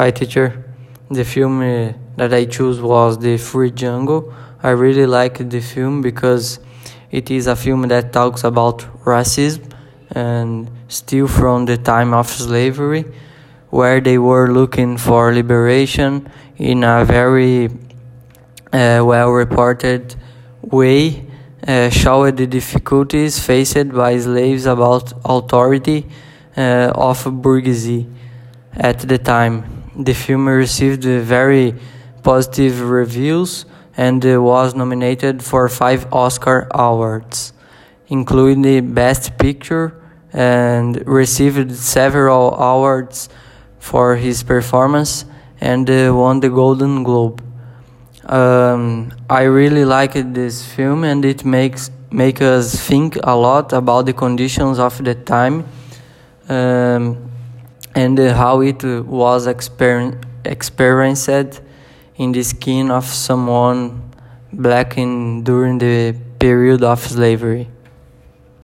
Hi, teacher. The film uh, that I chose was The Free Jungle. I really like the film because it is a film that talks about racism and still from the time of slavery, where they were looking for liberation in a very uh, well reported way, uh, showed the difficulties faced by slaves about authority uh, of bourgeoisie at the time the film received very positive reviews and was nominated for five Oscar awards, including the Best Picture, and received several awards for his performance and won the Golden Globe. Um, I really liked this film, and it makes make us think a lot about the conditions of the time. Um, and how it was exper experienced in the skin of someone black in during the period of slavery.